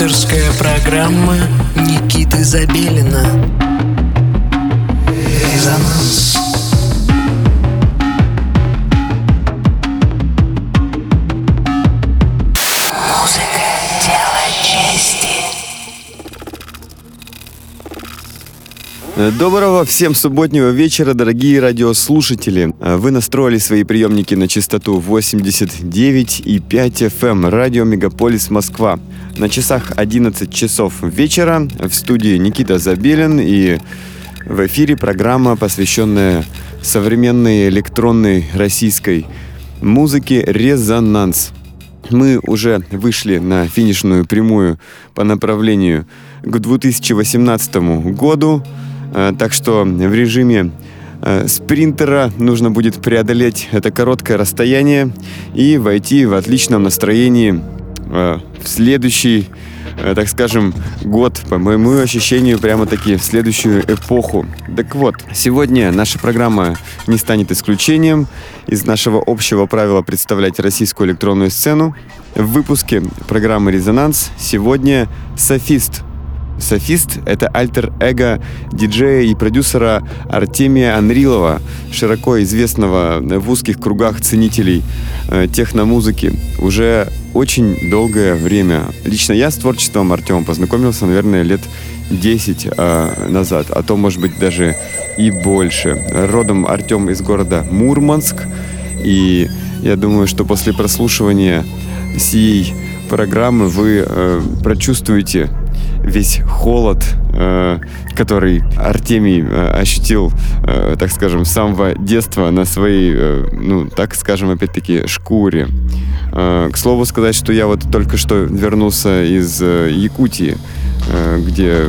Авторская программа Никиты Забелина Резонанс Музыка – дело чести Доброго всем субботнего вечера, дорогие радиослушатели. Вы настроили свои приемники на частоту 89,5 FM, радио Мегаполис Москва. На часах 11 часов вечера в студии Никита Забелин и в эфире программа, посвященная современной электронной российской музыке «Резонанс». Мы уже вышли на финишную прямую по направлению к 2018 году, э, так что в режиме э, спринтера нужно будет преодолеть это короткое расстояние и войти в отличном настроении в следующий, э, так скажем, год, по моему ощущению, прямо-таки в следующую эпоху. Так вот, сегодня наша программа не станет исключением из нашего общего правила представлять российскую электронную сцену. В выпуске программы «Резонанс» сегодня «Софист» Софист — это альтер-эго диджея и продюсера Артемия Анрилова, широко известного в узких кругах ценителей э, техномузыки уже очень долгое время. Лично я с творчеством Артема познакомился, наверное, лет 10 э, назад, а то, может быть, даже и больше. Родом Артем из города Мурманск, и я думаю, что после прослушивания сей программы вы э, прочувствуете весь холод, э, который Артемий э, ощутил, э, так скажем, с самого детства на своей, ну, так скажем, опять-таки, шкуре. К слову сказать, что я вот только что вернулся из Якутии, где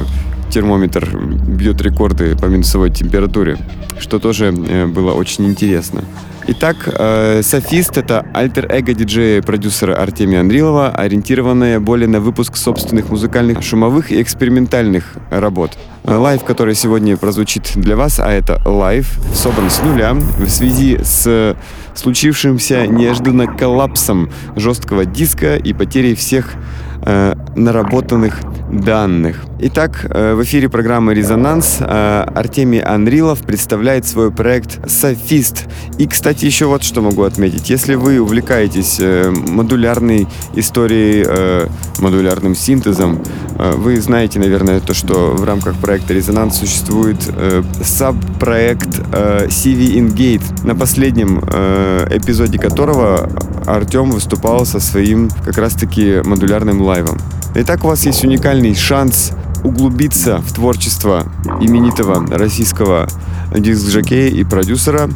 термометр бьет рекорды по минусовой температуре, что тоже было очень интересно. Итак, э, Софист — это альтер-эго диджея и продюсера Артемия Андрилова, ориентированная более на выпуск собственных музыкальных, шумовых и экспериментальных работ. Э, Live, который сегодня прозвучит для вас, а это live, собран с нуля в связи с случившимся неожиданно коллапсом жесткого диска и потерей всех э, наработанных данных. Итак, э, в эфире программы «Резонанс» э, Артемий Анрилов представляет свой проект «Софист». И, кстати, еще вот что могу отметить. Если вы увлекаетесь э, модулярной историей, э, модулярным синтезом, э, вы знаете, наверное, то, что в рамках проекта «Резонанс» существует э, саб-проект э, CV Ingate, на последнем э, эпизоде которого Артем выступал со своим как раз-таки модулярным лайвом. Итак, у вас есть уникальный шанс углубиться в творчество именитого российского диск-жокея и продюсера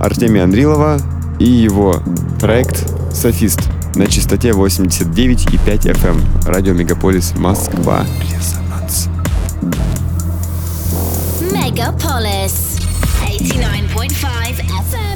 Артемия Андрилова и его проект «Софист» на частоте 89,5 FM. Радио Мегаполис Москва. Резонанс. Megapolis 89.5 FM.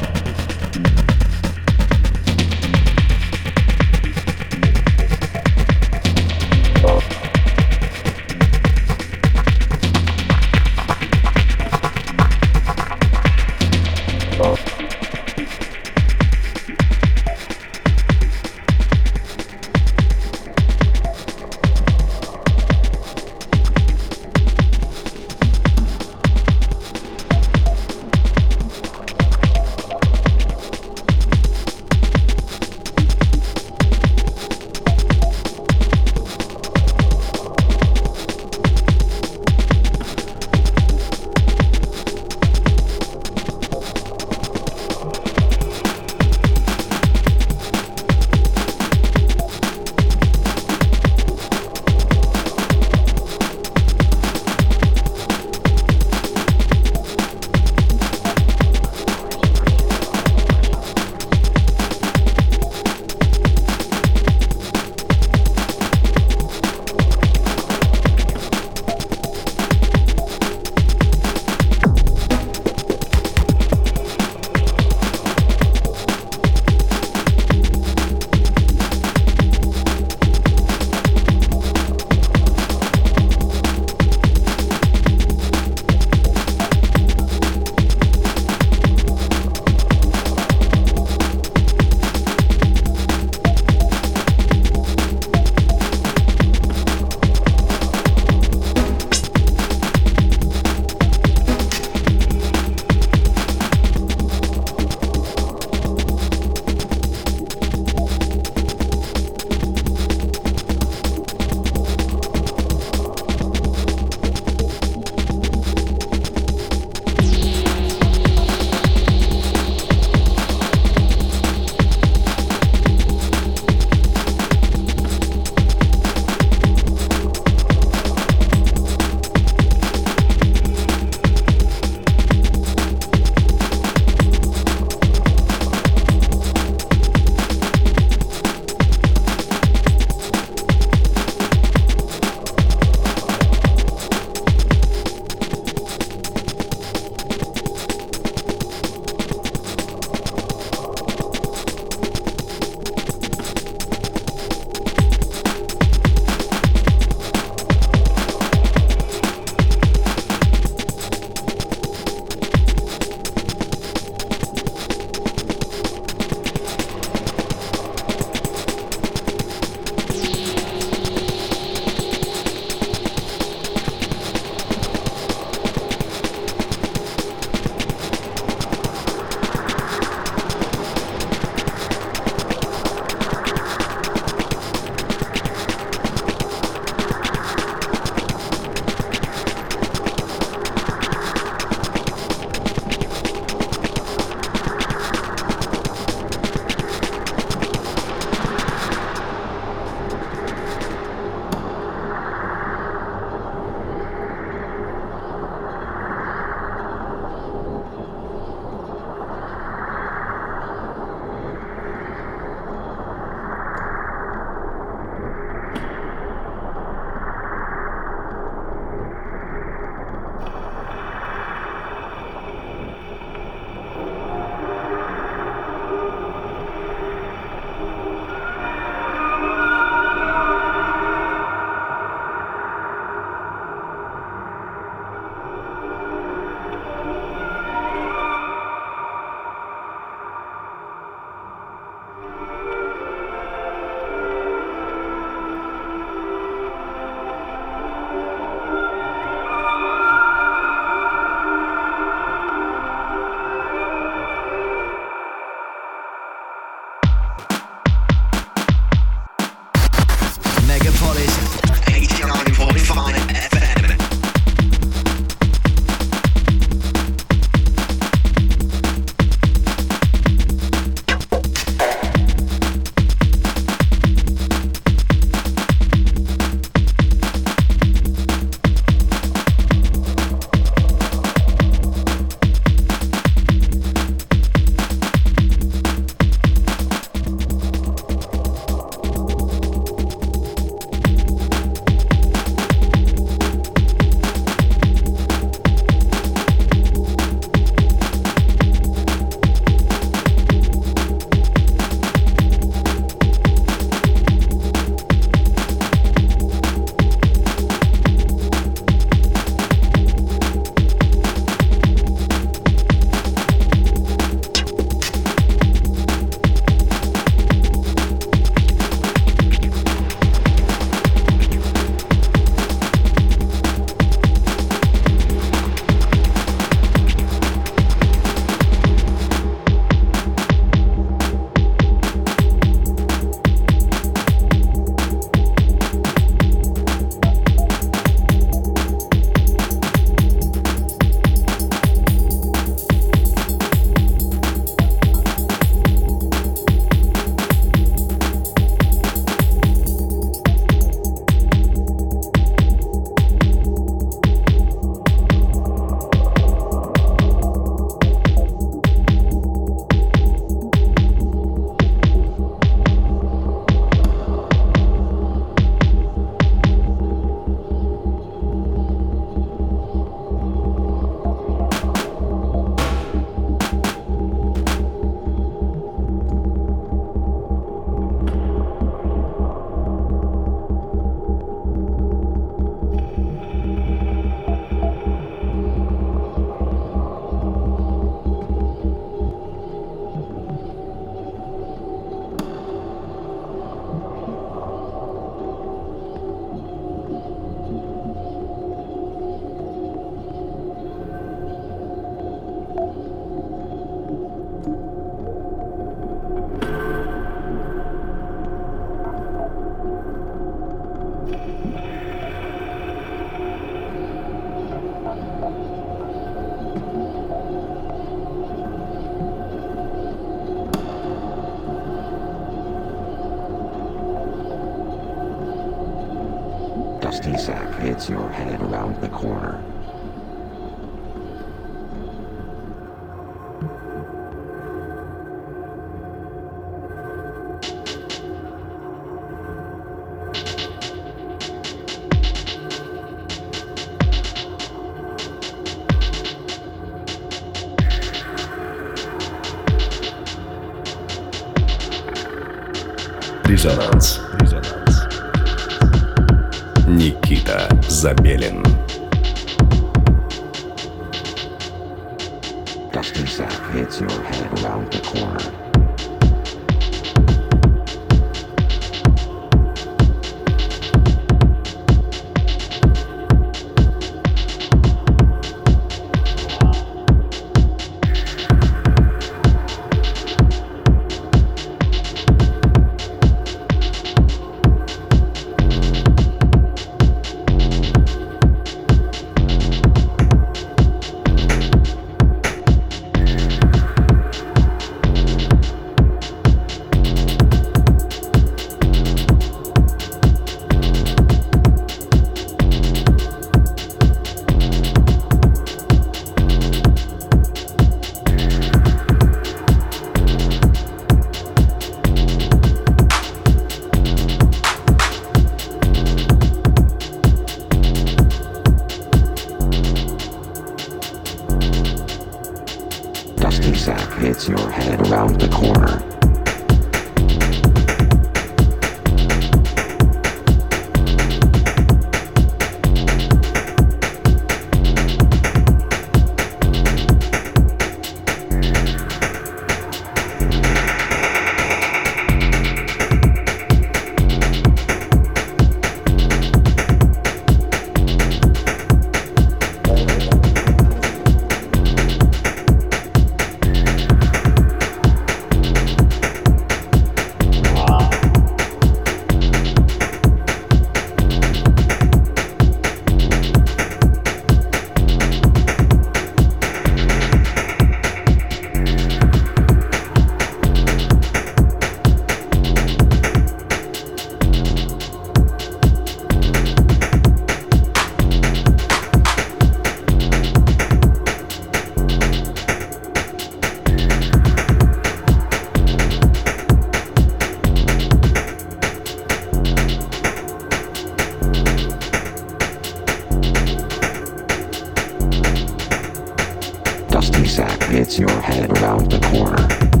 Your head around the corner.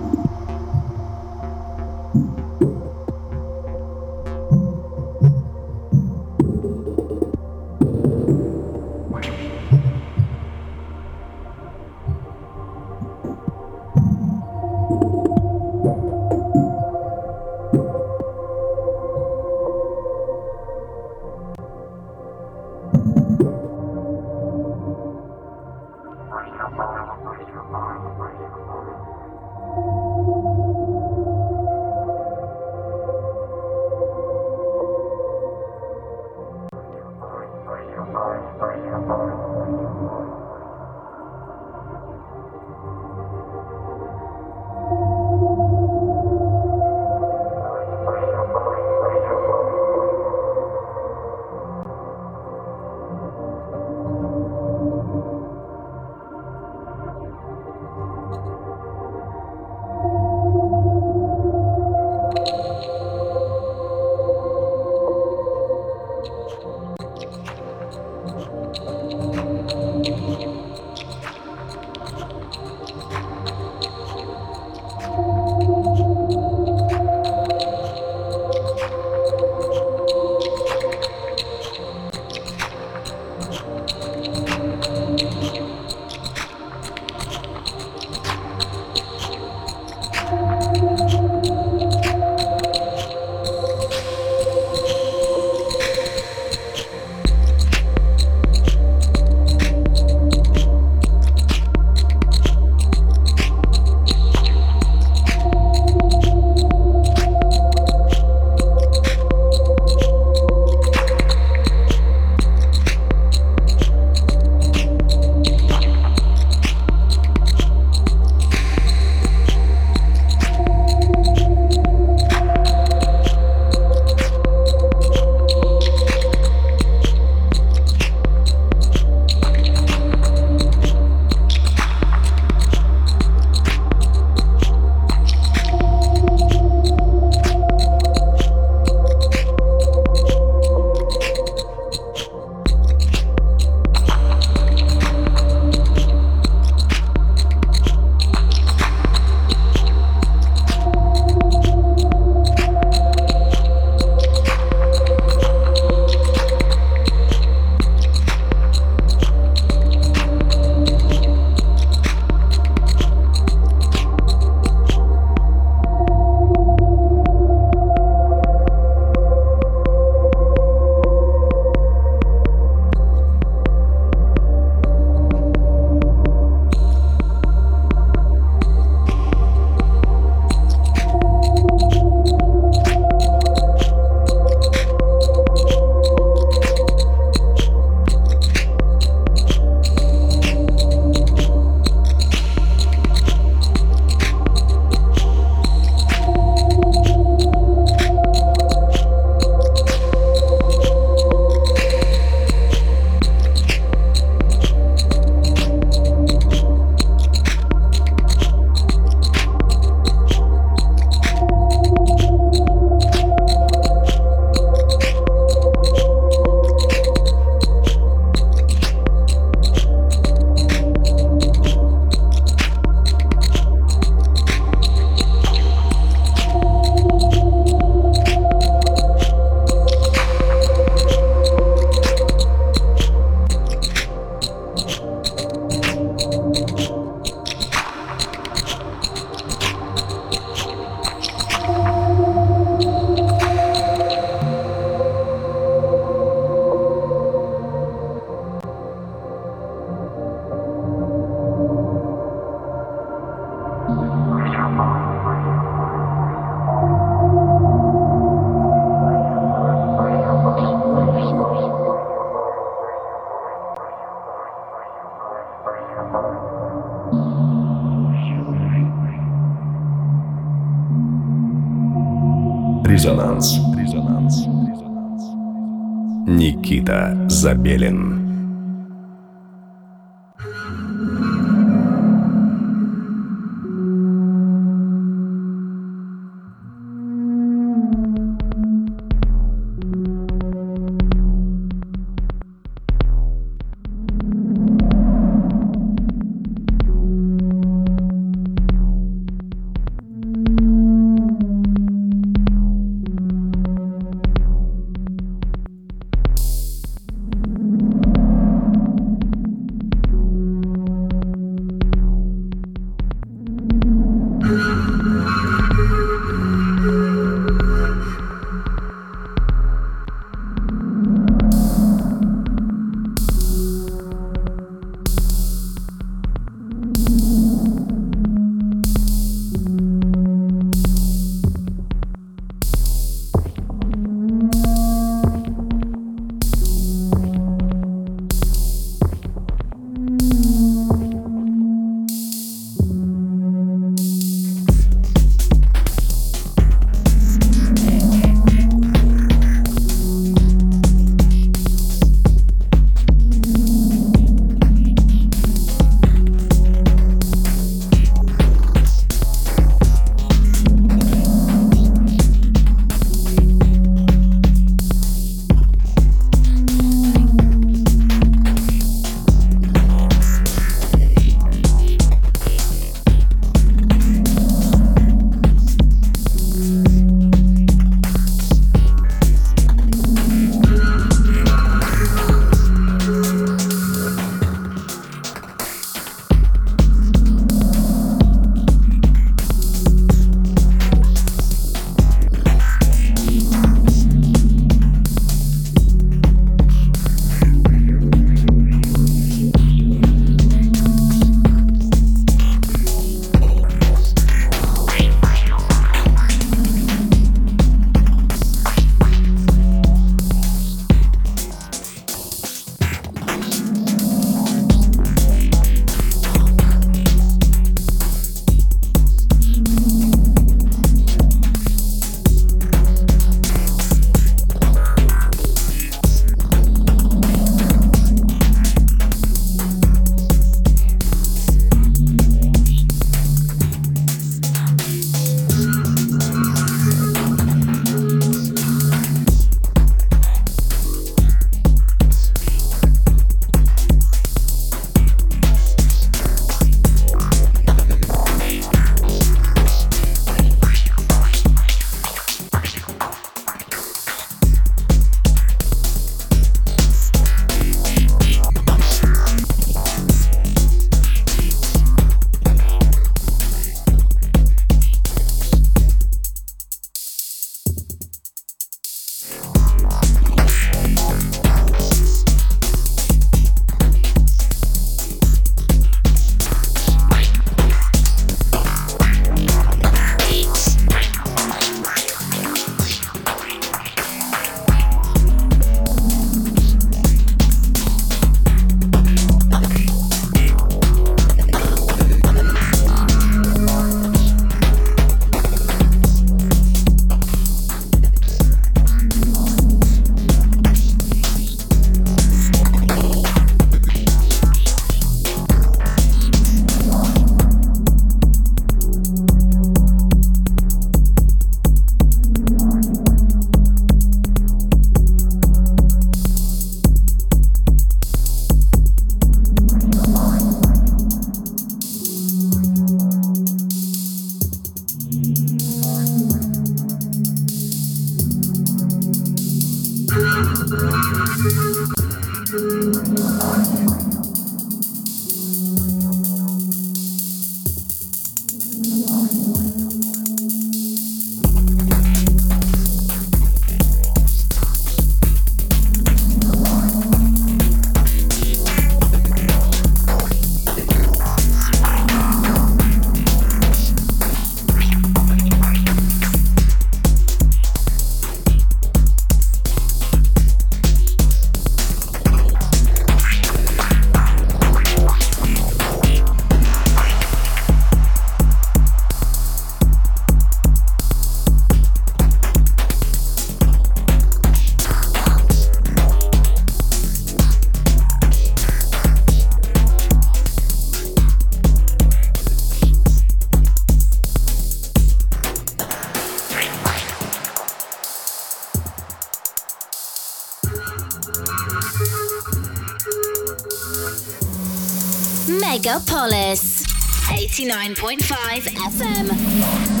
Megapolis. 89.5 FM.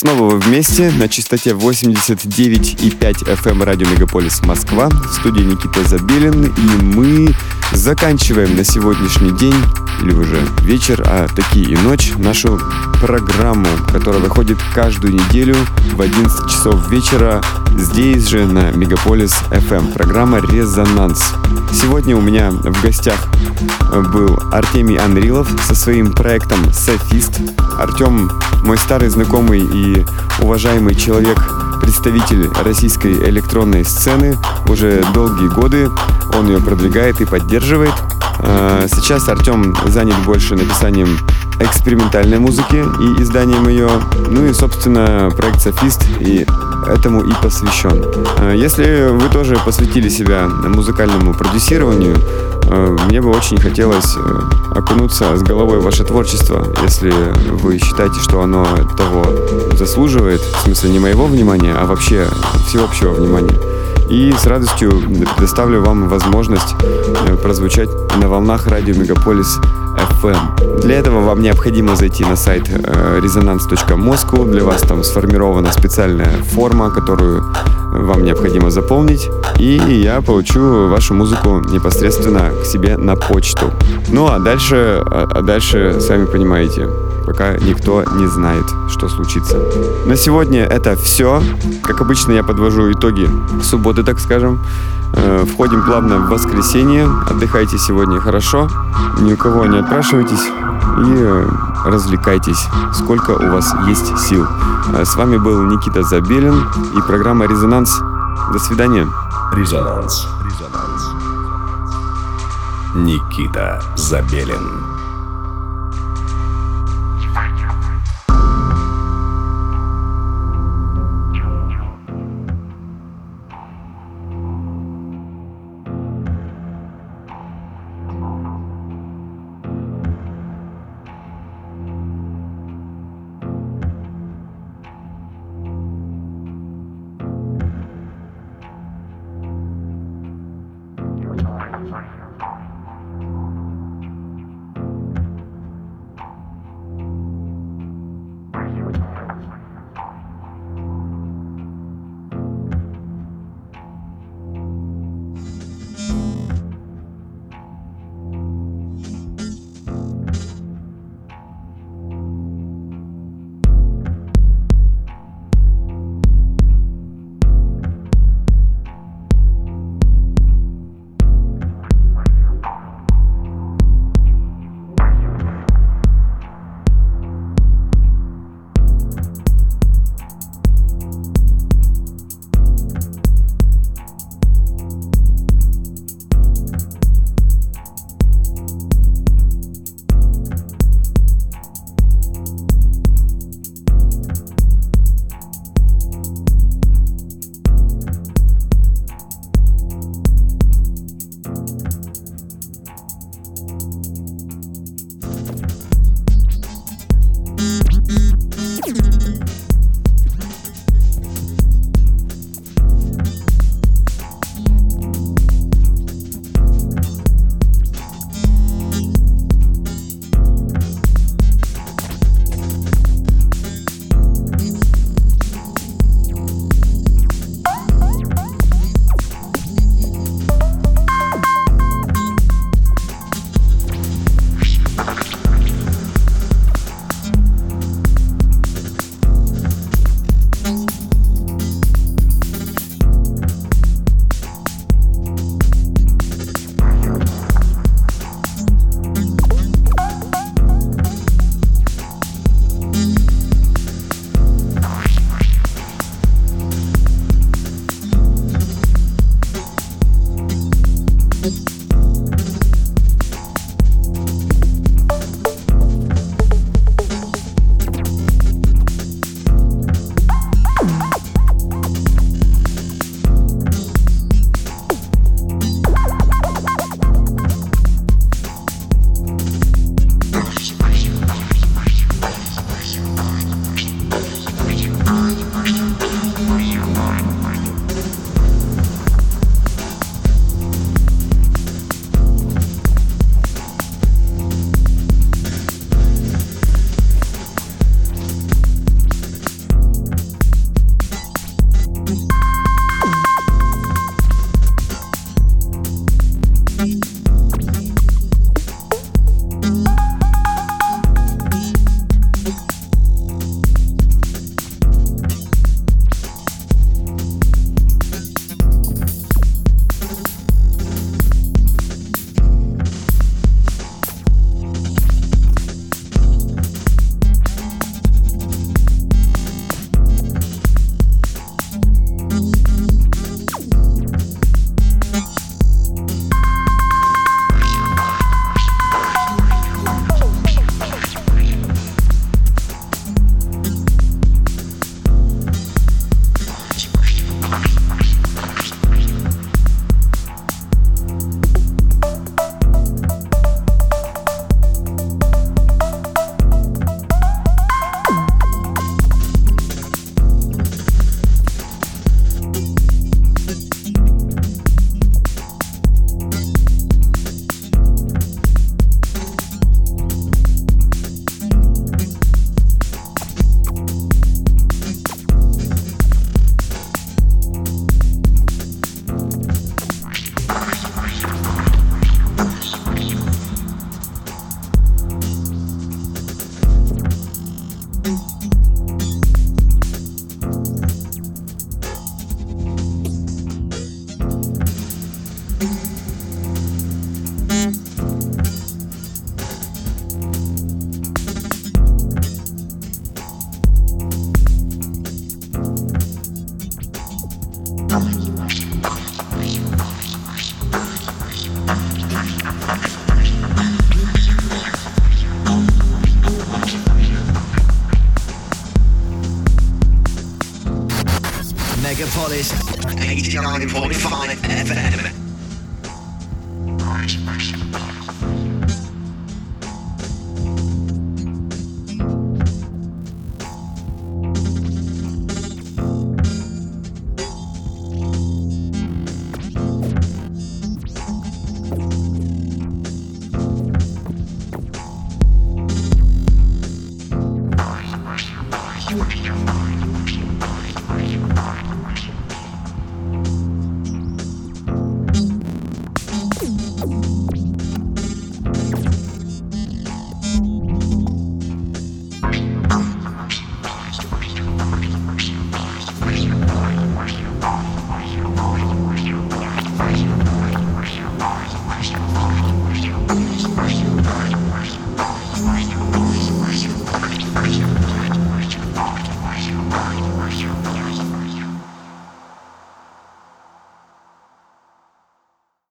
Снова вместе на частоте 89,5 FM эм радио Мегаполис Москва. В студии Никита Забелин. И мы заканчиваем на сегодняшний день, или уже вечер, а такие и ночь, нашу программу, которая выходит каждую неделю в 11 часов вечера здесь же на Мегаполис FM. Эм. Программа «Резонанс». Сегодня у меня в гостях был Артемий Анрилов со своим проектом «Софист». Артем мой старый знакомый и уважаемый человек, представитель российской электронной сцены. Уже долгие годы он ее продвигает и поддерживает. А, сейчас Артем занят больше написанием экспериментальной музыки и изданием ее. Ну и, собственно, проект «Софист» и этому и посвящен. А, если вы тоже посвятили себя музыкальному продюсированию, мне бы очень хотелось э, окунуться с головой в ваше творчество, если вы считаете, что оно того заслуживает, в смысле не моего внимания, а вообще всеобщего внимания. И с радостью предоставлю вам возможность э, прозвучать на волнах радио Мегаполис FM. Для этого вам необходимо зайти на сайт э, resonance.moscow. Для вас там сформирована специальная форма, которую вам необходимо заполнить. И я получу вашу музыку непосредственно к себе на почту. Ну а дальше, а, а дальше, сами понимаете, пока никто не знает, что случится. На сегодня это все. Как обычно, я подвожу итоги субботы, так скажем. Э, входим плавно в воскресенье. Отдыхайте сегодня хорошо. Ни у кого не отпрашивайтесь. И э, развлекайтесь, сколько у вас есть сил. Э, с вами был Никита Забелин и программа «Резонанс». До свидания. Резонанс. Резонанс. Никита Забелин.